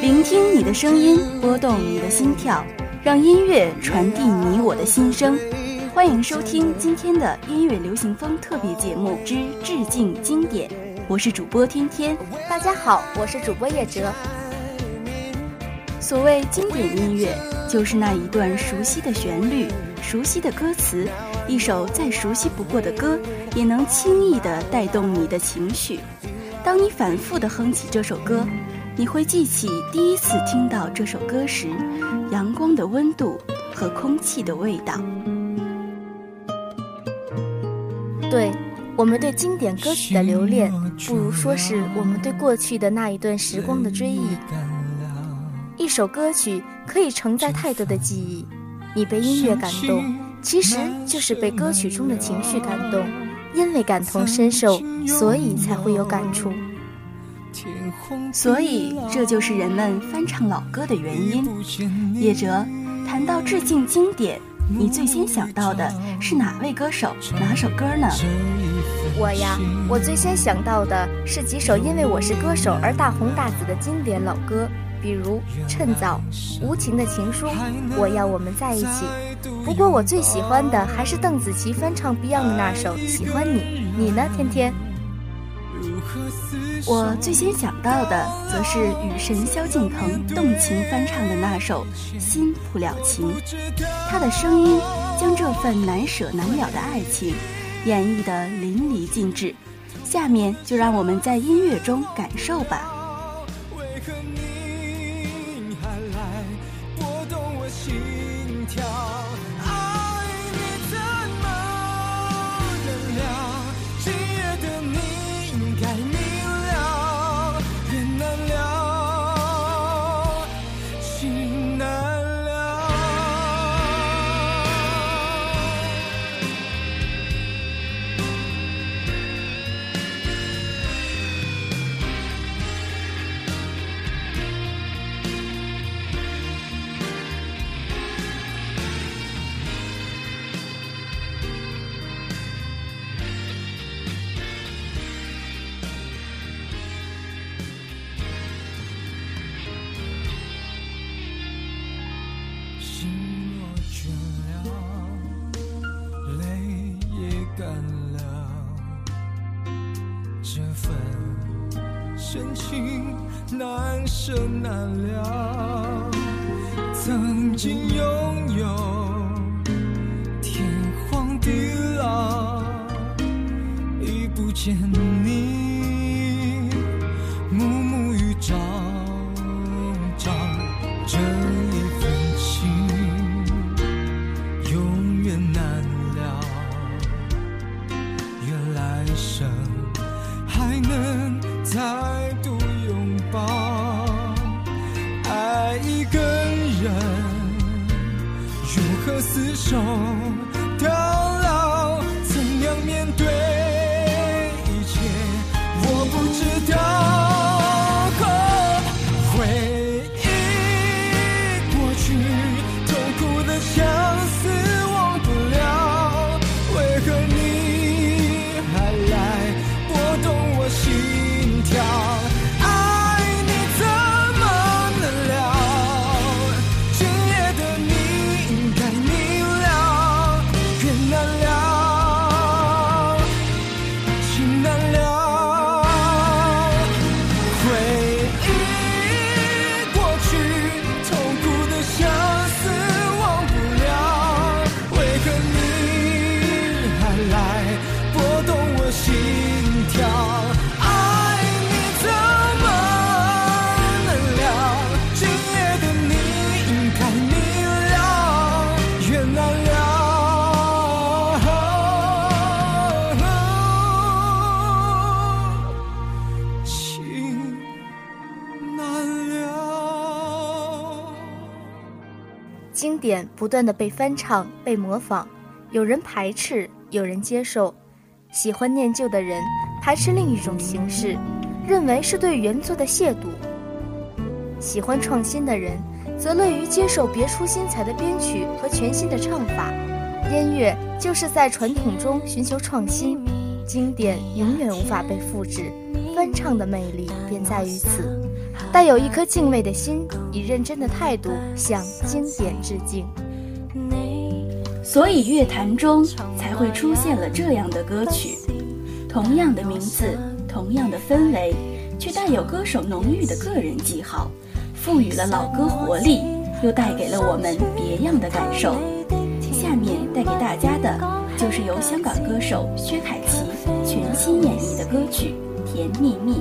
聆听你的声音，拨动你的心跳，让音乐传递你我的心声。欢迎收听今天的音乐流行风特别节目之致敬经典，我是主播天天。大家好，我是主播叶哲。所谓经典音乐，就是那一段熟悉的旋律、熟悉的歌词，一首再熟悉不过的歌，也能轻易地带动你的情绪。当你反复地哼起这首歌。你会记起第一次听到这首歌时，阳光的温度和空气的味道。对我们对经典歌曲的留恋，不如说是我们对过去的那一段时光的追忆。一首歌曲可以承载太多的记忆，你被音乐感动，其实就是被歌曲中的情绪感动。因为感同身受，所以才会有感触。所以，这就是人们翻唱老歌的原因。叶哲，谈到致敬经典，你最先想到的是哪位歌手、哪首歌呢？我呀，我最先想到的是几首因为我是歌手而大红大紫的经典老歌，比如《趁早》《无情的情书》《我要我们在一起》。不过，我最喜欢的还是邓紫棋翻唱 Beyond 的那首《喜欢你》。你呢，天天？我最先想到的，则是雨神萧敬腾动情翻唱的那首《心不了情》，他的声音将这份难舍难了的爱情演绎得淋漓尽致。下面就让我们在音乐中感受吧。真情难舍难了，曾经拥有天荒地老，已不见你，和厮守到老，经典不断的被翻唱、被模仿，有人排斥，有人接受。喜欢念旧的人排斥另一种形式，认为是对原作的亵渎；喜欢创新的人则乐于接受别出心裁的编曲和全新的唱法。音乐就是在传统中寻求创新。经典永远无法被复制，翻唱的魅力便在于此。带有一颗敬畏的心，以认真的态度向经典致敬。所以乐坛中才会出现了这样的歌曲，同样的名字，同样的氛围，却带有歌手浓郁的个人记号，赋予了老歌活力，又带给了我们别样的感受。下面带给大家的，就是由香港歌手薛凯琪全新演绎的歌曲《甜蜜蜜》。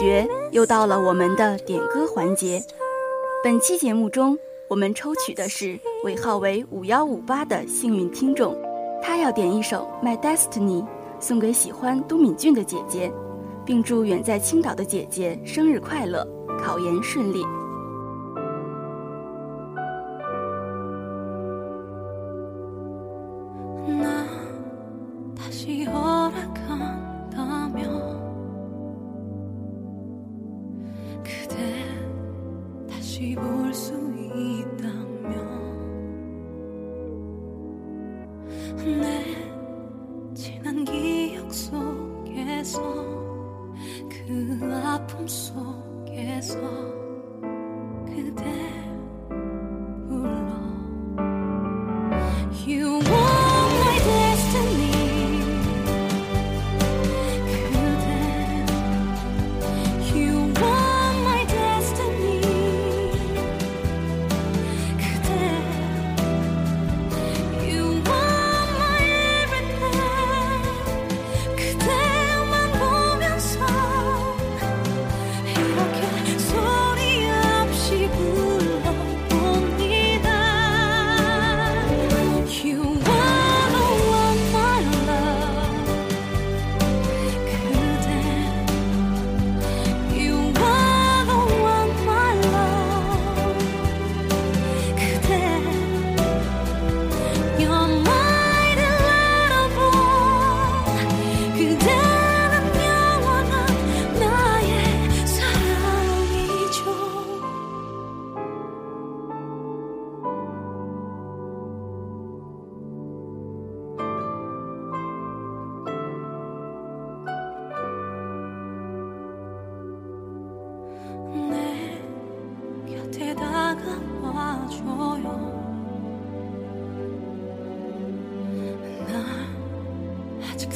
觉又到了我们的点歌环节。本期节目中，我们抽取的是尾号为五幺五八的幸运听众，他要点一首《My Destiny》，送给喜欢都敏俊的姐姐，并祝远在青岛的姐姐生日快乐，考研顺利。No.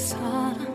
sun.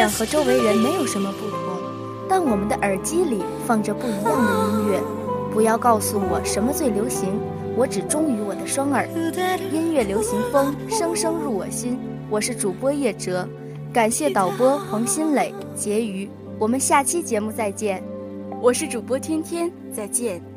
像和周围人没有什么不同，但我们的耳机里放着不一样的音乐。不要告诉我什么最流行，我只忠于我的双耳。音乐流行风，声声入我心。我是主播叶哲，感谢导播黄新磊、婕妤。我们下期节目再见。我是主播天天，再见。